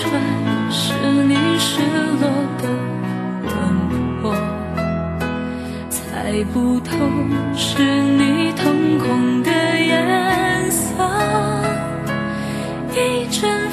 穿是你失落的轮廓，猜不透是你瞳孔的颜色，一阵。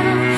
아!